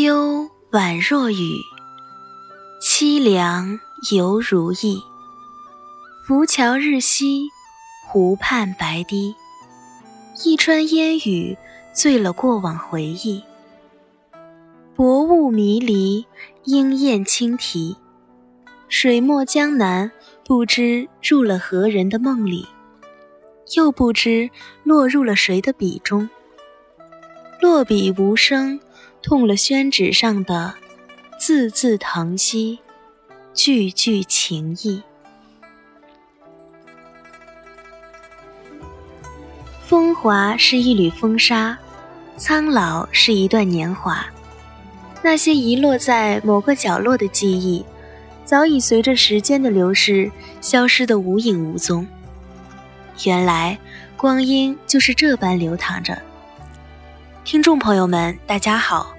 幽宛若雨，凄凉犹如意。浮桥日夕，湖畔白堤。一川烟雨，醉了过往回忆。薄雾迷离，莺燕轻啼。水墨江南，不知入了何人的梦里，又不知落入了谁的笔中。落笔无声。痛了宣纸上的字字疼惜，句句情意。风华是一缕风沙，苍老是一段年华。那些遗落在某个角落的记忆，早已随着时间的流逝消失得无影无踪。原来，光阴就是这般流淌着。听众朋友们，大家好，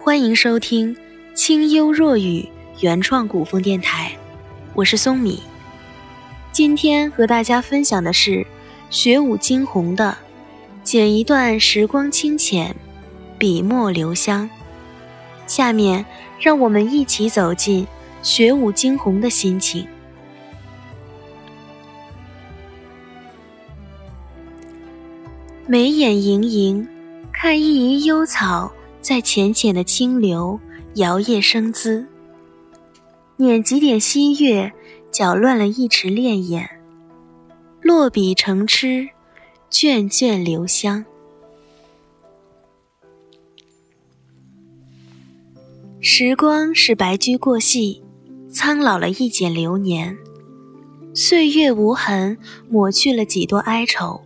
欢迎收听《清幽若雨》原创古风电台，我是松米。今天和大家分享的是雪舞惊鸿的“剪一段时光清浅，笔墨留香”。下面让我们一起走进雪舞惊鸿的心情。眉眼盈盈。看一隅幽草，在浅浅的清流摇曳生姿；捻几点新月，搅乱了一池潋滟。落笔成痴，卷卷留香。时光是白驹过隙，苍老了一剪流年。岁月无痕，抹去了几多哀愁。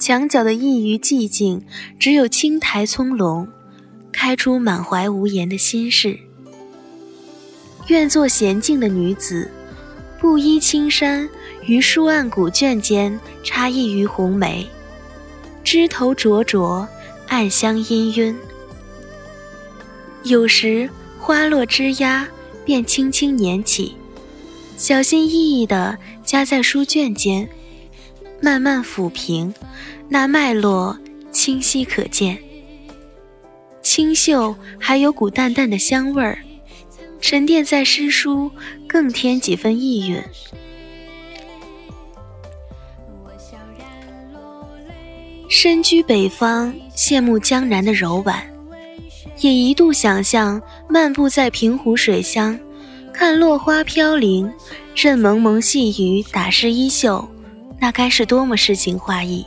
墙角的一隅寂静，只有青苔葱茏，开出满怀无言的心事。愿做娴静的女子，布衣青衫，于书案古卷间插一隅红梅，枝头灼灼，暗香氤氲。有时花落枝桠，便轻轻捻起，小心翼翼地夹在书卷间。慢慢抚平，那脉络清晰可见。清秀还有股淡淡的香味儿，沉淀在诗书，更添几分意蕴。身居北方，羡慕江南的柔婉，也一度想象漫步在平湖水乡，看落花飘零，任蒙蒙细雨打湿衣袖。那该是多么诗情画意！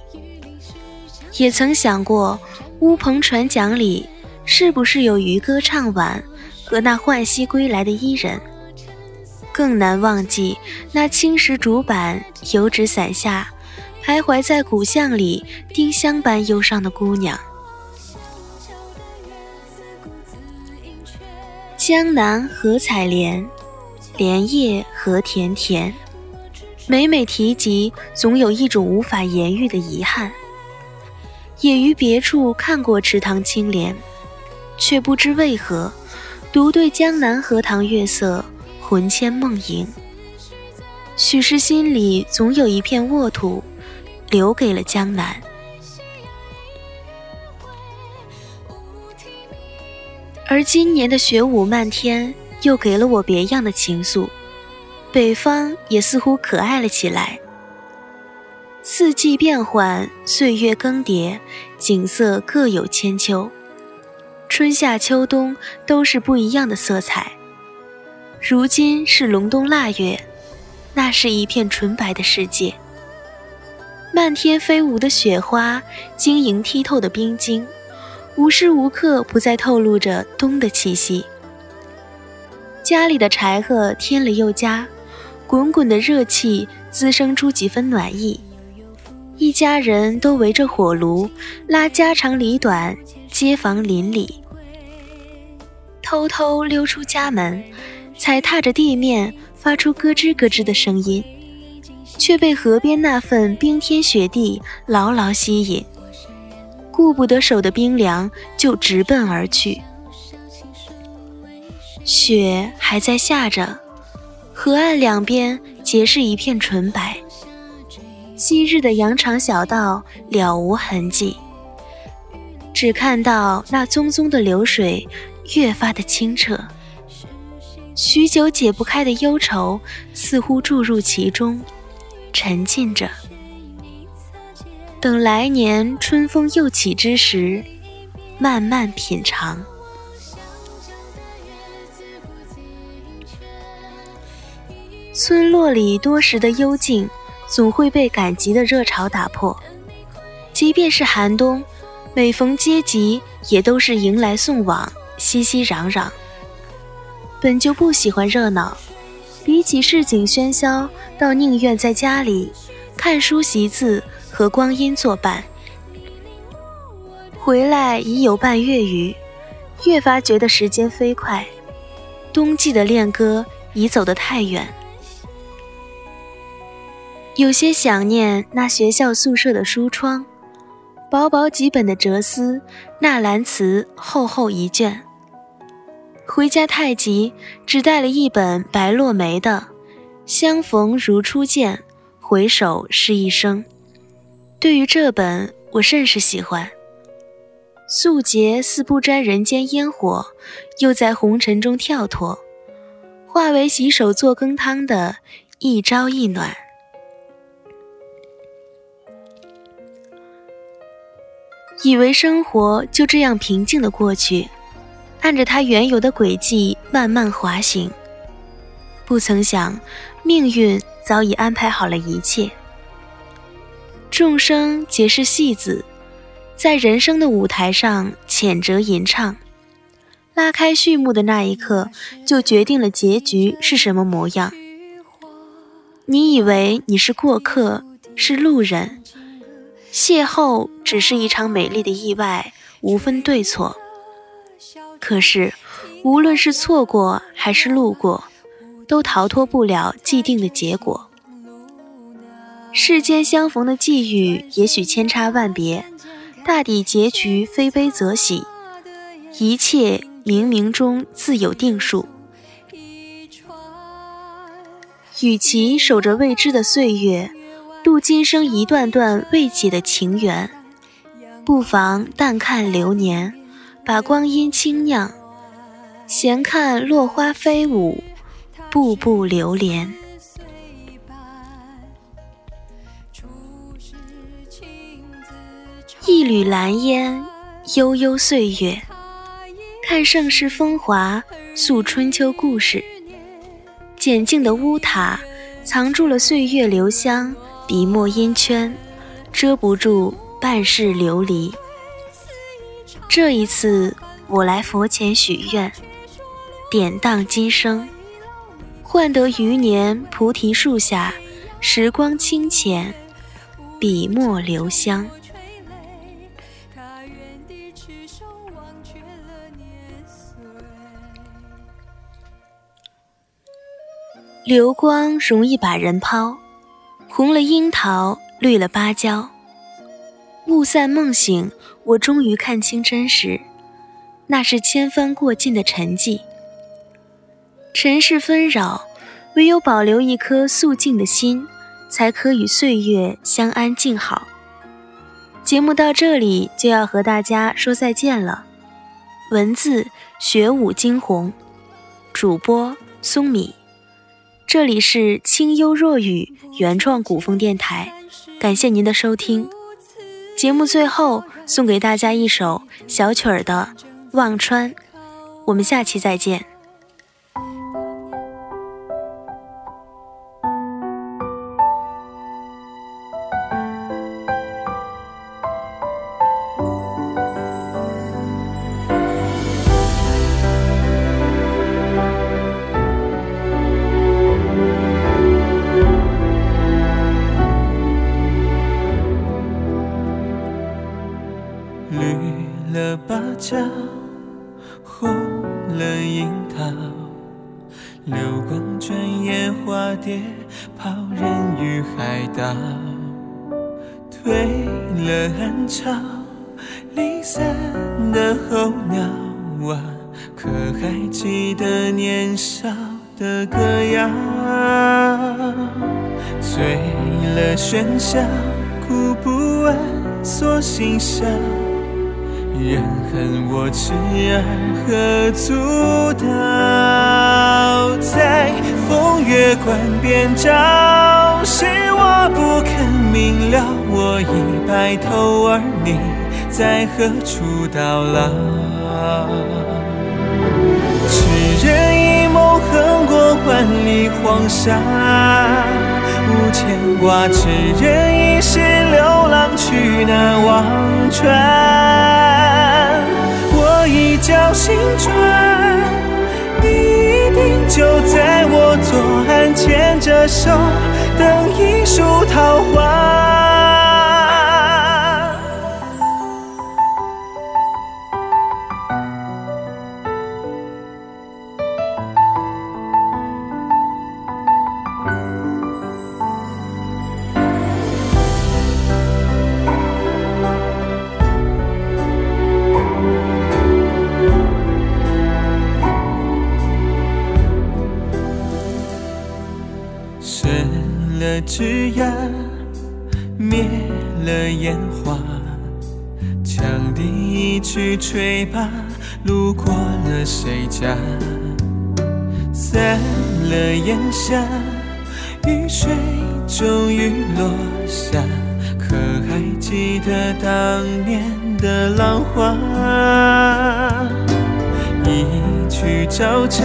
也曾想过，乌篷船桨里是不是有渔歌唱晚和那浣溪归来的伊人？更难忘记那青石竹板、油纸伞下，徘徊在古巷里丁香般忧伤的姑娘。江南何采莲，莲叶何田田。每每提及，总有一种无法言喻的遗憾。也于别处看过池塘青莲，却不知为何，独对江南荷塘月色魂牵梦萦。许是心里总有一片沃土，留给了江南。而今年的雪舞漫天，又给了我别样的情愫。北方也似乎可爱了起来。四季变换，岁月更迭，景色各有千秋。春夏秋冬都是不一样的色彩。如今是隆冬腊月，那是一片纯白的世界。漫天飞舞的雪花，晶莹剔透的冰晶，无时无刻不在透露着冬的气息。家里的柴禾添了又加。滚滚的热气滋生出几分暖意，一家人都围着火炉拉家长里短、街坊邻里。偷偷溜出家门，踩踏着地面，发出咯吱咯吱的声音，却被河边那份冰天雪地牢牢吸引，顾不得手的冰凉，就直奔而去。雪还在下着。河岸两边皆是一片纯白，昔日的羊肠小道了无痕迹，只看到那淙淙的流水越发的清澈，许久解不开的忧愁似乎注入其中，沉浸着。等来年春风又起之时，慢慢品尝。村落里多时的幽静，总会被赶集的热潮打破。即便是寒冬，每逢接集，也都是迎来送往，熙熙攘攘。本就不喜欢热闹，比起市井喧嚣，倒宁愿在家里看书习字，和光阴作伴。回来已有半月余，越发觉得时间飞快，冬季的恋歌已走得太远。有些想念那学校宿舍的书窗，薄薄几本的哲思，纳兰词厚厚一卷。回家太急，只带了一本白落梅的《相逢如初见，回首是一生》。对于这本，我甚是喜欢。素洁似不沾人间烟火，又在红尘中跳脱，化为洗手做羹汤的一朝一暖。以为生活就这样平静的过去，按着它原有的轨迹慢慢滑行，不曾想命运早已安排好了一切。众生皆是戏子，在人生的舞台上浅折吟唱，拉开序幕的那一刻，就决定了结局是什么模样。你以为你是过客，是路人。邂逅只是一场美丽的意外，无分对错。可是，无论是错过还是路过，都逃脱不了既定的结果。世间相逢的际遇也许千差万别，大抵结局非悲则喜，一切冥冥中自有定数。与其守着未知的岁月。度今生一段段未解的情缘，不妨淡看流年，把光阴轻酿，闲看落花飞舞，步步流连。一缕蓝烟，悠悠岁月，看盛世风华，诉春秋故事。简静的屋塔，藏住了岁月留香。笔墨烟圈，遮不住半世流离。这一次，我来佛前许愿，典当今生，换得余年菩提树下，时光清浅，笔墨留香。流光容易把人抛，红了樱桃，绿了芭蕉。雾散梦醒，我终于看清真实，那是千帆过尽的沉寂。尘世纷扰，唯有保留一颗素净的心，才可与岁月相安静好。节目到这里就要和大家说再见了。文字：雪舞惊鸿，主播：松米。这里是清幽若雨原创古风电台，感谢您的收听。节目最后送给大家一首小曲儿的《忘川》，我们下期再见。角红了樱桃，流光转眼化蝶，抛人于海岛。退了暗潮，离散的候鸟啊，可还记得年少的歌谣？醉了喧嚣，哭不完锁心笑。人恨我痴儿何足道？在风月关边照，是我不肯明了。我已白头，而你在何处到老？痴人一梦，横过万里黄沙，无牵挂。痴人一世，流去难忘川。我一觉醒转，你一定就在我左岸，牵着手，等一树桃花。枝桠灭了烟花，羌笛一曲吹罢，路过了谁家？散了烟霞，雨水终于落下，可还记得当年的浪花？一曲朝朝，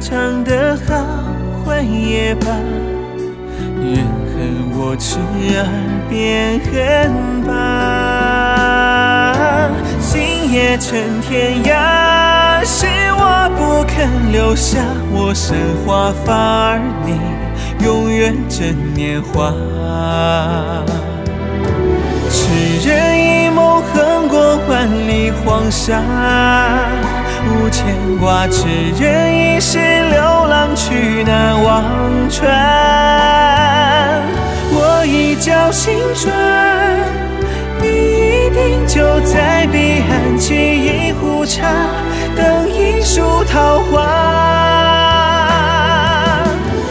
唱得好，坏也罢。我痴儿变恨罢，心也成天涯。是我不肯留下我生华发，而你永远真年华。痴人一梦，横过万里黄沙，无牵挂。痴人一世，流浪去那忘川。一觉醒转，你一定就在彼岸沏一壶茶，等一树桃花。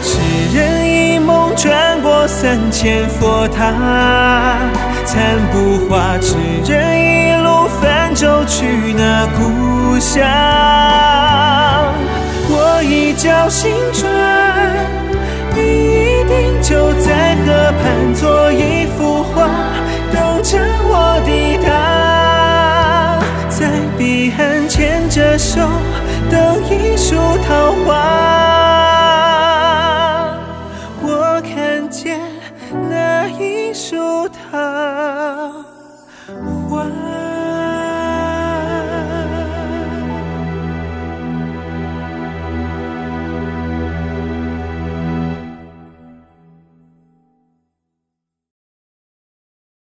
痴人一梦，转过三千佛塔，残不化。痴人一路泛舟去那故乡。我一觉醒转。你就在河畔做一幅画，等着我抵达。在彼岸牵着手，等一树桃